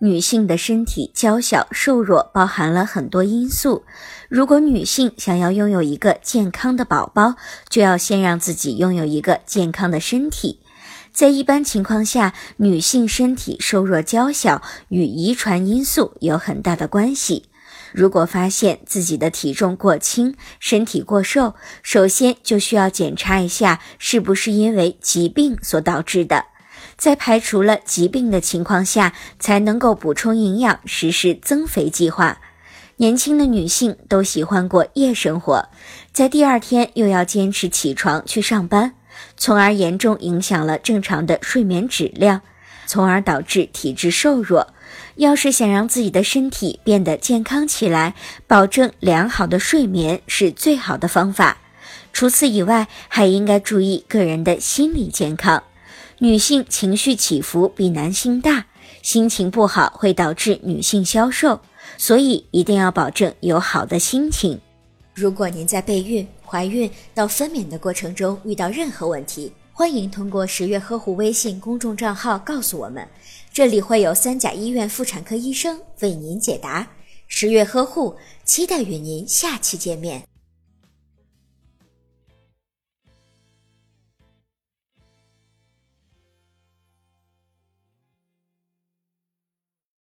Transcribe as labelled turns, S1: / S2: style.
S1: 女性的身体娇小瘦弱，包含了很多因素。如果女性想要拥有一个健康的宝宝，就要先让自己拥有一个健康的身体。在一般情况下，女性身体瘦弱娇小与遗传因素有很大的关系。如果发现自己的体重过轻、身体过瘦，首先就需要检查一下是不是因为疾病所导致的。在排除了疾病的情况下，才能够补充营养，实施增肥计划。年轻的女性都喜欢过夜生活，在第二天又要坚持起床去上班，从而严重影响了正常的睡眠质量，从而导致体质瘦弱。要是想让自己的身体变得健康起来，保证良好的睡眠是最好的方法。除此以外，还应该注意个人的心理健康。女性情绪起伏比男性大，心情不好会导致女性消瘦，所以一定要保证有好的心情。
S2: 如果您在备孕、怀孕到分娩的过程中遇到任何问题，欢迎通过十月呵护微信公众账号告诉我们，这里会有三甲医院妇产科医生为您解答。十月呵护，期待与您下期见面。